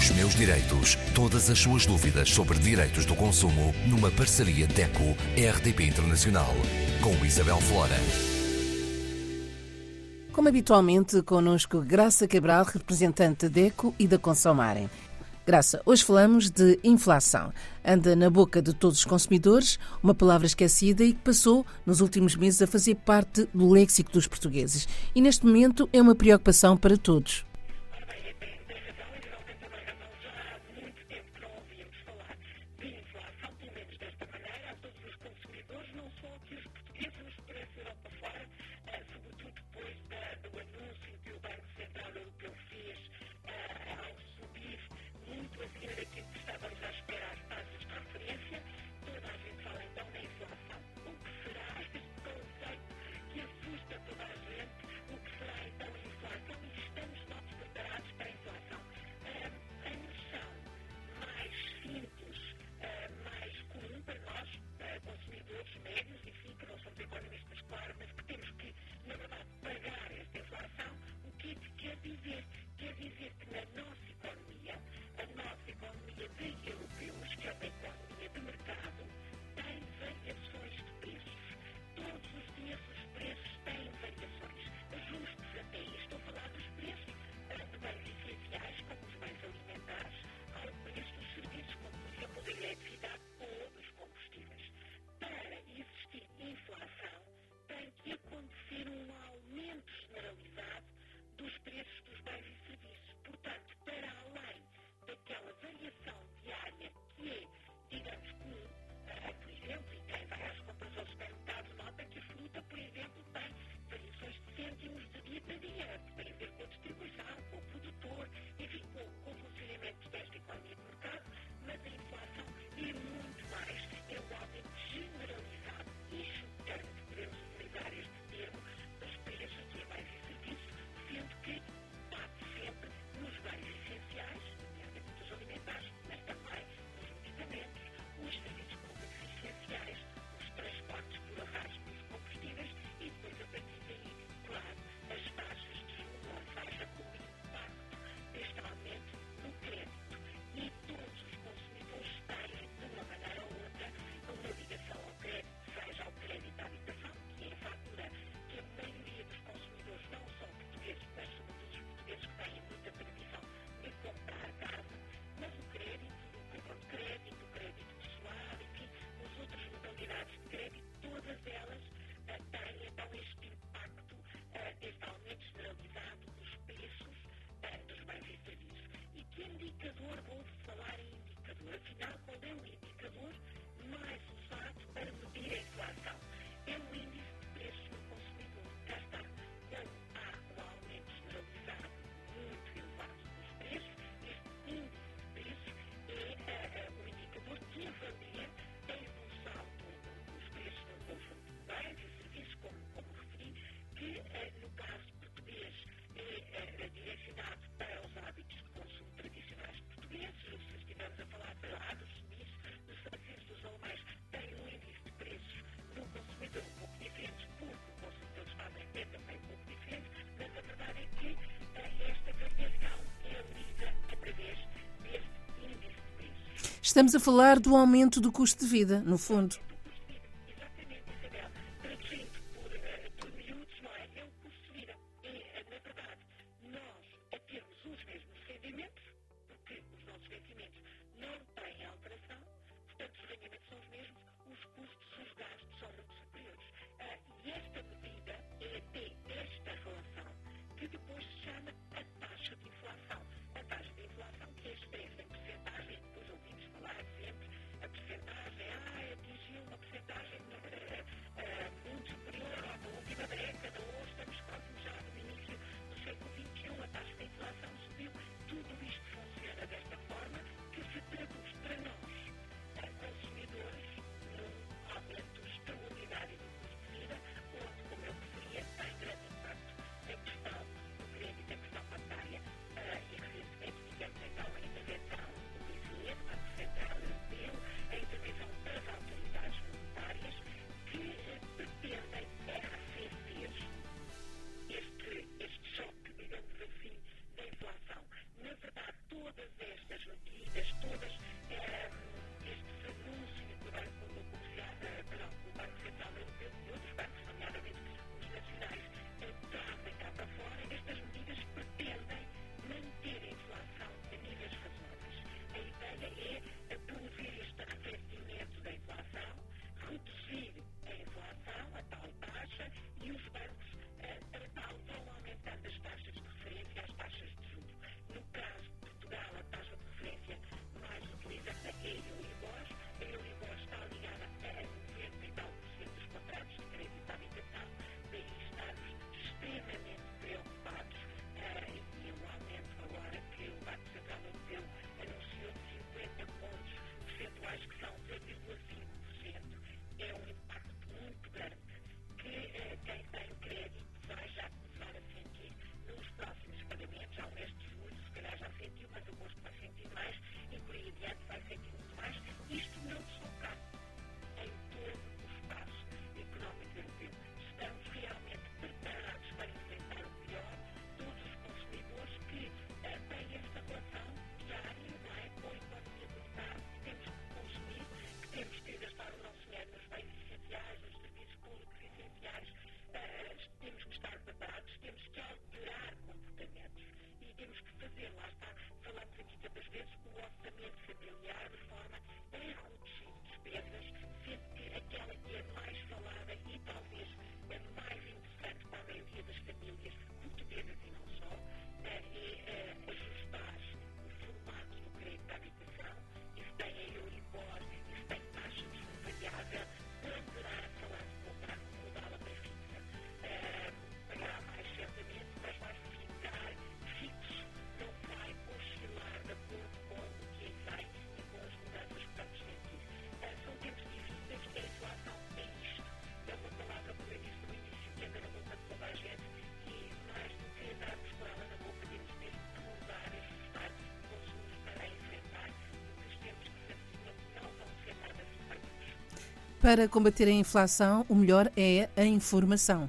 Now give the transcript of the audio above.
Os meus direitos. Todas as suas dúvidas sobre direitos do consumo numa parceria DECO-RDP Internacional. Com Isabel Flora. Como habitualmente, connosco Graça Cabral, representante da DECO e da Consomarem. Graça, hoje falamos de inflação. Anda na boca de todos os consumidores, uma palavra esquecida e que passou, nos últimos meses, a fazer parte do léxico dos portugueses. E neste momento é uma preocupação para todos. Estamos a falar do aumento do custo de vida, no fundo. Para combater a inflação, o melhor é a informação.